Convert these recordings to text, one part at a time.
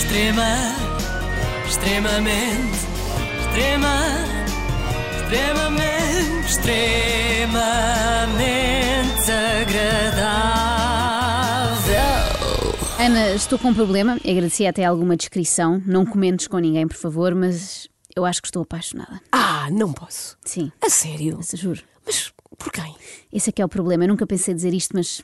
Extrema, extremamente, extrema, extremamente, extremamente agradável. Ana, estou com um problema. Agradeci até alguma descrição. Não comentes com ninguém, por favor, mas eu acho que estou apaixonada. Ah, não posso. Sim, A sério? mas juro. Mas por quem? Esse é que é o problema. Eu nunca pensei dizer isto, mas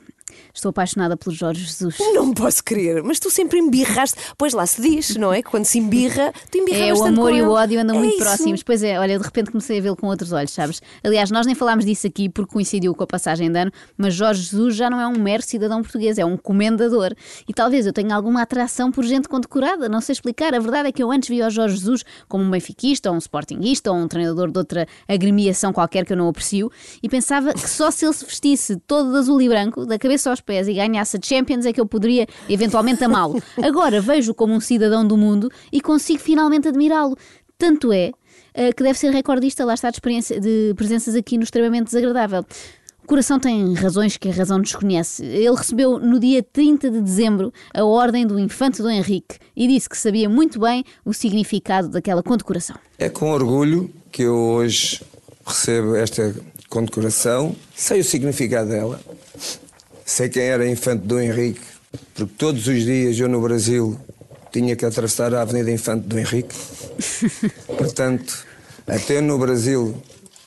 estou apaixonada pelo Jorge Jesus. Não posso crer, mas tu sempre embirraste. Pois lá se diz, não é? Que Quando se embirra, tu embirras É, o amor e o ódio andam É muito isso. próximos. Pois é, olha, de repente comecei a vê-lo com outros olhos, sabes? Aliás, nós nem falámos disso aqui porque coincidiu com a passagem de ano, mas Jorge Jesus já não é um mero cidadão português, é um comendador. E talvez eu tenha alguma atração por gente condecorada, não sei explicar. A verdade é que eu antes via o Jorge Jesus como um benfiquista, ou um sportinguista, ou um treinador de outra agremiação qualquer que eu não aprecio, e pensava que só se ele se vestisse todo de azul e branco, da cabeça aos pés, e ganhasse a Champions, é que eu poderia eventualmente amá-lo. Agora vejo-o como um cidadão do mundo e consigo finalmente admirá-lo. Tanto é eh, que deve ser recordista, lá está, de, de presenças aqui no extremamente desagradável. O coração tem razões que a razão desconhece. Ele recebeu no dia 30 de dezembro a ordem do infante Dom Henrique e disse que sabia muito bem o significado daquela condecoração. É com orgulho que eu hoje recebo esta condecoração. Sei o significado dela. Sei quem era Infante Dom Henrique, porque todos os dias eu no Brasil tinha que atravessar a Avenida Infante Dom Henrique. Portanto, até no Brasil,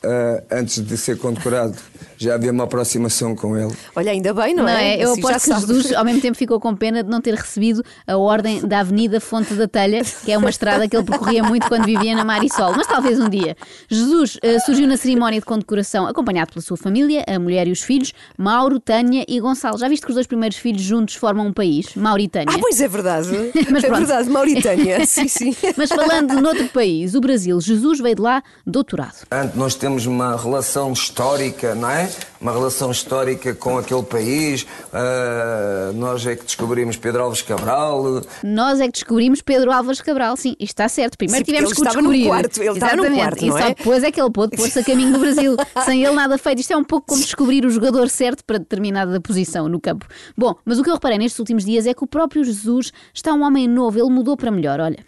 ah, antes de ser condecorado, já havia uma aproximação com ele. Olha, ainda bem, não, Não é? Eu Assim aposto que. Jesus, ao mesmo tempo, ficou com pena de não ter recebido a ordem da Avenida Fonte da Telha, que é uma estrada que ele percorria muito quando vivia na Marisol. Mas talvez um dia. Jesus eh, surgiu na cerimónia de condecoração, acompanhado pela sua família, a mulher e os filhos, Mauro, Tânia e Gonçalo. Já viste que os dois primeiros filhos juntos formam um país? Mauritânia. Ah, pois é verdade. Mas é verdade, Mauritânia. sim, sim. Mas falando de noutro país, o Brasil, Jesus veio de lá doutorado. Portanto, nós temos uma relação histórica, não é? Uma relação histórica com aquele país. Ah, nós é que descobrimos Pedro Alves Cabral. Nós é que descobrimos Pedro Álvares Cabral, sim, isto está certo. Primeiro Sim, tivemos que descobrir. quarto, ele estava no Exatamente. quarto, e não só é? depois é que ele pôde pôr-se a caminho do Brasil. Sem ele nada feito. Isto é um pouco como descobrir o jogador certo para determinada posição no campo. Bom, mas o que eu reparei nestes últimos dias é que o próprio Jesus está um homem novo, ele mudou para melhor, olha.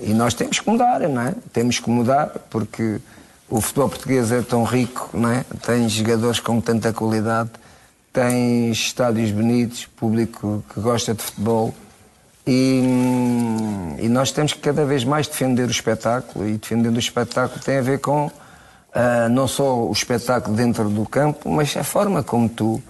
E nós temos que mudar, não é? Temos que mudar porque o futebol português é tão rico, não é? Tem jogadores com tanta qualidade, tem estádios bonitos, público que gosta de futebol. E, e nós temos que cada vez mais defender o espetáculo. E defendendo o espetáculo tem a ver com ah, não só o espetáculo dentro do campo, mas a forma como tu,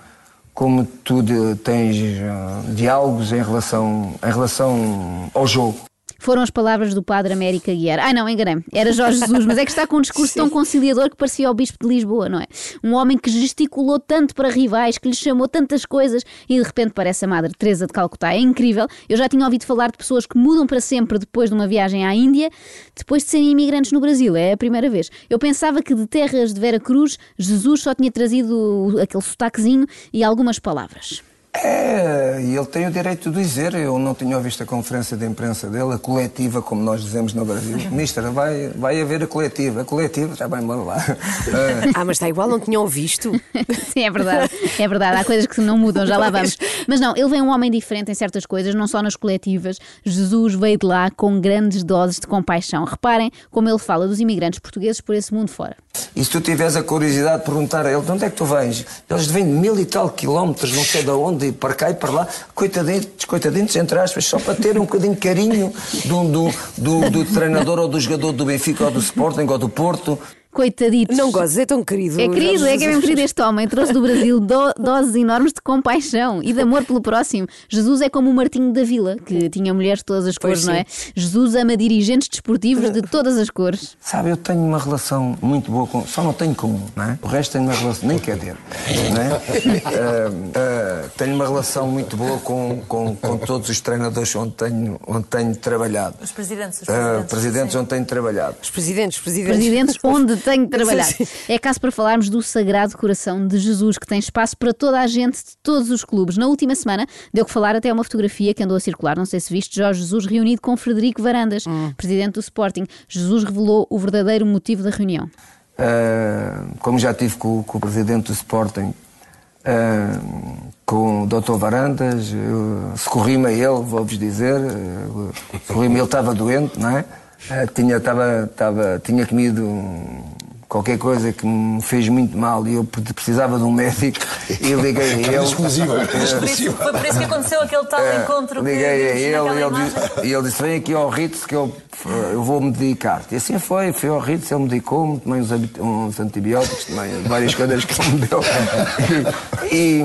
como tu de- tens ah, diálogos em relação, em relação ao jogo. Foram as palavras do padre América Guiar. Ah, não, enganei-me. Era Jorge Jesus, mas é que está com um discurso tão conciliador que parecia o Bispo de Lisboa, não é? Um homem que gesticulou tanto para rivais, que lhes chamou tantas coisas e de repente parece a Madre Teresa de Calcutá. É incrível. Eu já tinha ouvido falar de pessoas que mudam para sempre depois de uma viagem à Índia, depois de serem imigrantes no Brasil. É a primeira vez. Eu pensava que de terras de Vera Cruz, Jesus só tinha trazido aquele sotaquezinho e algumas palavras. É, e ele tem o direito de dizer. Eu não tinha visto a conferência de imprensa dele, a coletiva, como nós dizemos no Brasil. Mister, vai, vai haver a coletiva. A coletiva, já vai embora lá. É, Ah, mas está igual, não tinham visto. Sim, é verdade. É verdade. Há coisas que não mudam, já lá vamos. Mas não, ele vem um homem diferente em certas coisas, não só nas coletivas. Jesus veio de lá com grandes doses de compaixão. Reparem como ele fala dos imigrantes portugueses por esse mundo fora. E se tu tiveres a curiosidade de perguntar a ele de onde é que tu vens, eles vêm de mil e tal quilómetros, não sei de onde, e para cá e para lá, coitadinhos, coitadinhos entre aspas, só para ter um bocadinho de carinho do, do, do, do treinador ou do jogador do Benfica ou do Sporting ou do Porto. Coitaditos. Não gozes, é tão querido. É querido, é que é mesmo querido este homem. Trouxe do Brasil do- doses enormes de compaixão e de amor pelo próximo. Jesus é como o Martinho da Vila, que tinha mulheres de todas as Pois cores, não é? Jesus ama dirigentes desportivos de todas as cores. Sabe, eu tenho uma relação muito boa com. Só não tenho com um, não é? O resto tenho uma relação. Nem quer dizer. Não é? Ah, ah, tenho uma relação muito boa com, com, com todos os treinadores onde tenho, onde tenho trabalhado. Os presidentes, os Ah, presidentes. presidentes sim. onde tenho trabalhado. Os presidentes, os presidentes. Presidentes onde tenho trabalhado. Sim. É caso para falarmos do Sagrado Coração de Jesus, que tem espaço para toda a gente de todos os clubes. Na última semana deu que falar até uma fotografia que andou a circular, não sei se viste, Jorge Jesus reunido com Frederico Varandas, presidente do Sporting. Jesus revelou o verdadeiro motivo da reunião. Uh, como já tive com, com o presidente do Sporting, ah, com o Dr. Varandas, eu socorri-me a ele, vou-vos dizer, uh, socorri-me, ele estava doente, não é? Ah, tinha, estava, estava, tinha comido um- qualquer coisa que me fez muito mal e eu precisava de um médico e liguei a ele. exclusiva. Isso, foi por isso que aconteceu aquele tal É, encontro que Liguei a ele e ele, disse, e ele disse: Vem aqui ao Ritz que eu, eu vou me dedicar-te. E assim foi, fui ao Ritz, ele medicou-me, tomei uns, uns antibióticos, tomei várias coisas que ele me deu. E,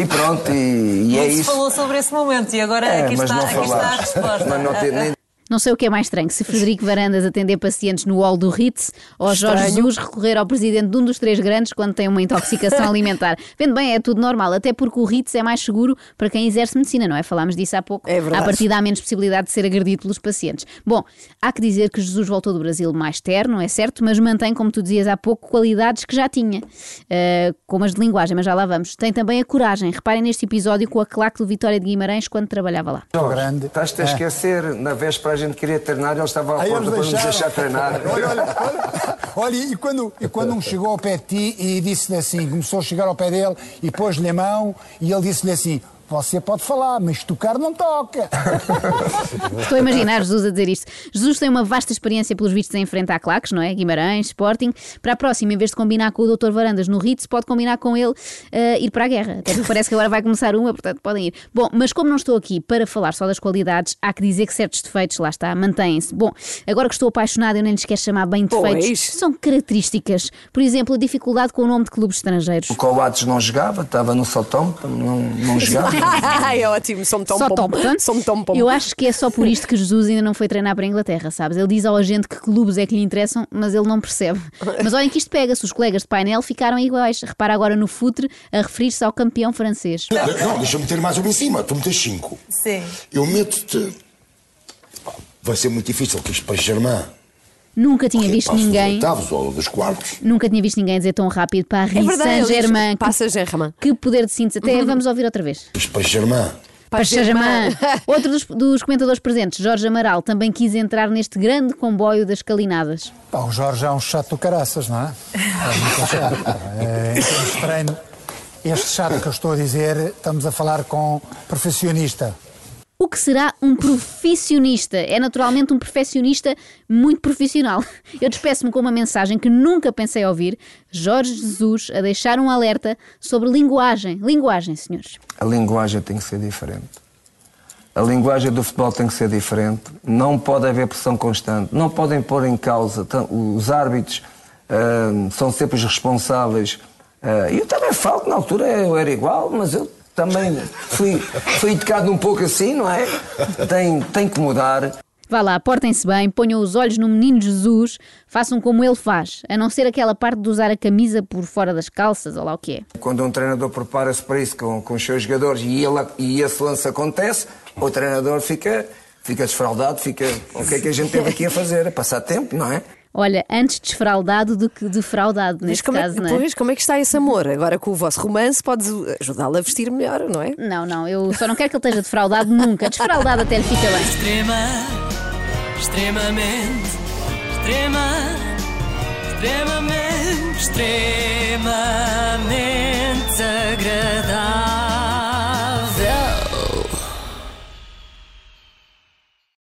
e pronto, e, e é isso. falou sobre esse momento e agora É, aqui, mas está, aqui está a resposta. Mas não ter nem Não sei o que é mais estranho, se Frederico Varandas atender pacientes no hall do Ritz ou Jorge Estranho. Jesus recorrer ao presidente de um dos três grandes quando tem uma intoxicação alimentar. Vendo bem, é tudo normal, até porque o Ritz é mais seguro para quem exerce medicina, não é? Falámos disso há pouco. É verdade. À partida há menos possibilidade de ser agredido pelos pacientes. Bom, há que dizer que Jesus voltou do Brasil mais terno, é certo, mas mantém, como tu dizias há pouco, qualidades que já tinha, uh, como as de linguagem, mas já lá vamos. Tem também a coragem. Reparem neste episódio com a claque do Vitória de Guimarães quando trabalhava lá. grande. Estás-te a esquecer, na véspera a gente queria treinar, ele estava à Aí porta eles para nos deixar treinar. Olha, olha, olha, olha, e quando, e quando um chegou ao pé de ti e disse-lhe assim, começou a chegar ao pé dele e pôs-lhe a mão e ele disse-lhe assim: Você pode falar, mas tocar não toca. Estou a imaginar Jesus a dizer isto. Jesus tem uma vasta experiência pelos vistos em enfrentar claques, não é? Guimarães, Sporting. Para a próxima, em vez de combinar com o Dr. Varandas no Ritz, pode combinar com ele eh, ir para a guerra. Até porque parece que agora vai começar uma, portanto podem ir. Bom, mas como não estou aqui para falar só das qualidades, há que dizer que certos defeitos, lá está, mantêm-se. Bom, agora que estou apaixonada, eu nem lhes quero chamar bem defeitos. Pois. São características. Por exemplo, a dificuldade com o nome de clubes estrangeiros. O Coates não jogava, estava no Southampton, não, não jogava. é ótimo, são tão Só pom. Thompson. São tão pom. Eu acho que é só por isto que Jesus ainda não foi treinar para a Inglaterra, sabes? Ele diz ao agente que clubes é que lhe interessam, mas ele não percebe. Mas olhem que isto pega-se, os colegas de painel ficaram iguais. Repara agora no futre a referir-se ao campeão francês. Não, deixa eu meter mais uma em cima. Tu metes cinco. Sim. Eu meto-te. Vai ser muito difícil, que isto para Germain. Nunca tinha visto ninguém. oitavos ou dos quartos. Nunca tinha visto ninguém dizer tão rápido Paris É verdade, ele diz, Saint-Germain. Que- Passa Germain. Que poder de síntese. Até vamos ouvir outra vez. Para Germain. Paris Saint-Germain. Outro dos, dos comentadores presentes, Jorge Amaral, também quis entrar neste grande comboio das calinadas. Pá, o Jorge é um chato do caraças, não é? É muito chato. pá. É, em termos de treino, este chato que eu estou a dizer, estamos a falar com profissionista. O que será um profissionista? É naturalmente um perfeccionista muito profissional. Eu despeço-me com uma mensagem que nunca pensei ouvir. Jorge Jesus a deixar um alerta sobre linguagem. Linguagem, senhores. A linguagem tem que ser diferente. A linguagem do futebol tem que ser diferente. Não pode haver pressão constante. Não podem pôr em causa. Os árbitros ah, são sempre os responsáveis. Ah, eu também falo que na altura eu era igual, mas eu também fui, fui educado um pouco assim, não é? Tem, tem que mudar. Vá lá, portem-se bem, ponham os olhos no menino Jesus, façam como ele faz, a não ser aquela parte de usar a camisa por fora das calças, ou lá o que é. Quando um treinador prepara-se para isso com, com os seus jogadores e, ele, e esse lance acontece, o treinador fica, fica desfraldado, fica. O que é que a gente teve aqui a fazer? A passar tempo, não é? Olha, antes desfraldado do que defraudado, neste como, caso, é, não é? pois, como é que está esse amor? Agora com o vosso romance podes ajudá-lo a vestir melhor, não é? Não, não, eu só não quero que ele esteja defraudado nunca. Defraudado até lhe fica bem. Extrema, extremamente, extrema, extremamente, extremamente.